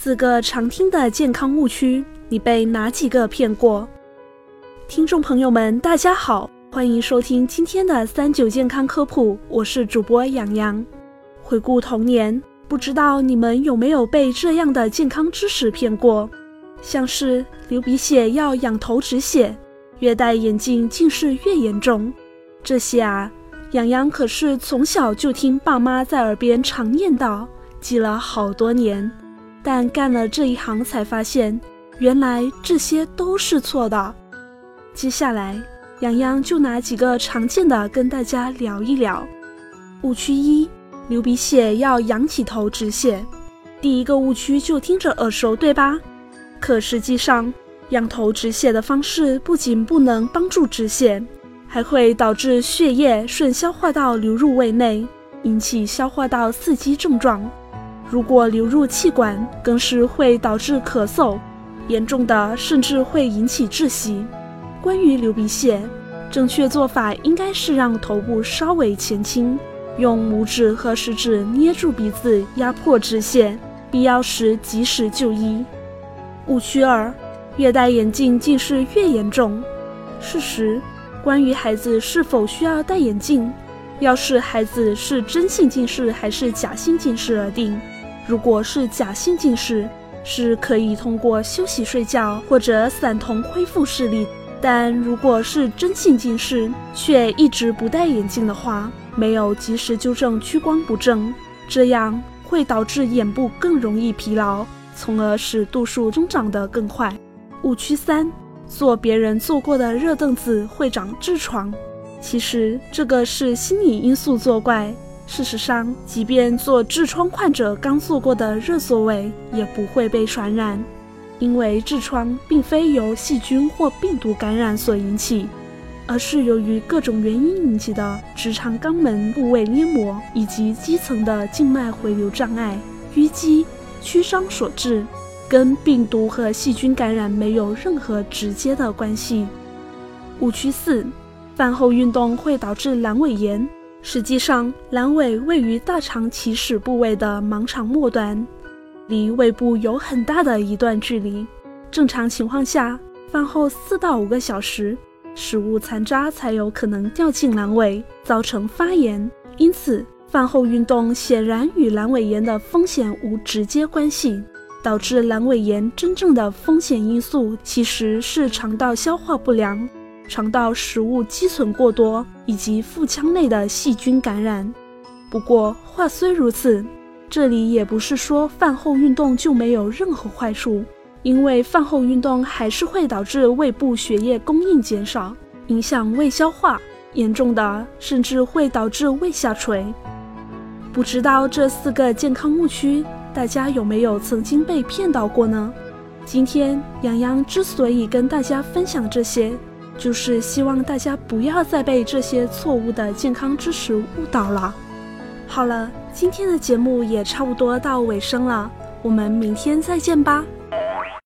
四个常听的健康误区，你被哪几个骗过？听众朋友们，大家好，欢迎收听今天的三九健康科普，我是主播洋洋。回顾童年，不知道你们有没有被这样的健康知识骗过？像是流鼻血要仰头止血，越戴眼镜近视越严重，这些啊，洋洋可是从小就听爸妈在耳边常念叨，记了好多年。但干了这一行才发现，原来这些都是错的。接下来，洋洋就拿几个常见的跟大家聊一聊。误区一：流鼻血要仰起头止血。第一个误区就听着耳熟，对吧？可实际上，仰头止血的方式不仅不能帮助止血，还会导致血液顺消化道流入胃内，引起消化道刺激症状。如果流入气管，更是会导致咳嗽，严重的甚至会引起窒息。关于流鼻血，正确做法应该是让头部稍微前倾，用拇指和食指捏住鼻子，压迫止血，必要时及时就医。误区二：越戴眼镜近视越严重。事实：关于孩子是否需要戴眼镜，要视孩子是真性近视还是假性近视而定。如果是假性近视，是可以通过休息、睡觉或者散瞳恢复视力；但如果是真性近视，却一直不戴眼镜的话，没有及时纠正屈光不正，这样会导致眼部更容易疲劳，从而使度数增长得更快。误区三：坐别人坐过的热凳子会长痔疮。其实这个是心理因素作怪。事实上，即便做痔疮患者刚坐过的热座位，也不会被传染，因为痔疮并非由细菌或病毒感染所引起，而是由于各种原因引起的直肠肛门部位黏膜以及基层的静脉回流障碍、淤积、曲张所致，跟病毒和细菌感染没有任何直接的关系。误区四：饭后运动会导致阑尾炎。实际上，阑尾位于大肠起始部位的盲肠末端，离胃部有很大的一段距离。正常情况下，饭后四到五个小时，食物残渣才有可能掉进阑尾，造成发炎。因此，饭后运动显然与阑尾炎的风险无直接关系。导致阑尾炎真正的风险因素其实是肠道消化不良。肠道食物积存过多，以及腹腔内的细菌感染。不过话虽如此，这里也不是说饭后运动就没有任何坏处，因为饭后运动还是会导致胃部血液供应减少，影响胃消化，严重的甚至会导致胃下垂。不知道这四个健康误区，大家有没有曾经被骗到过呢？今天洋洋之所以跟大家分享这些。就是希望大家不要再被这些错误的健康知识误导了。好了，今天的节目也差不多到尾声了，我们明天再见吧。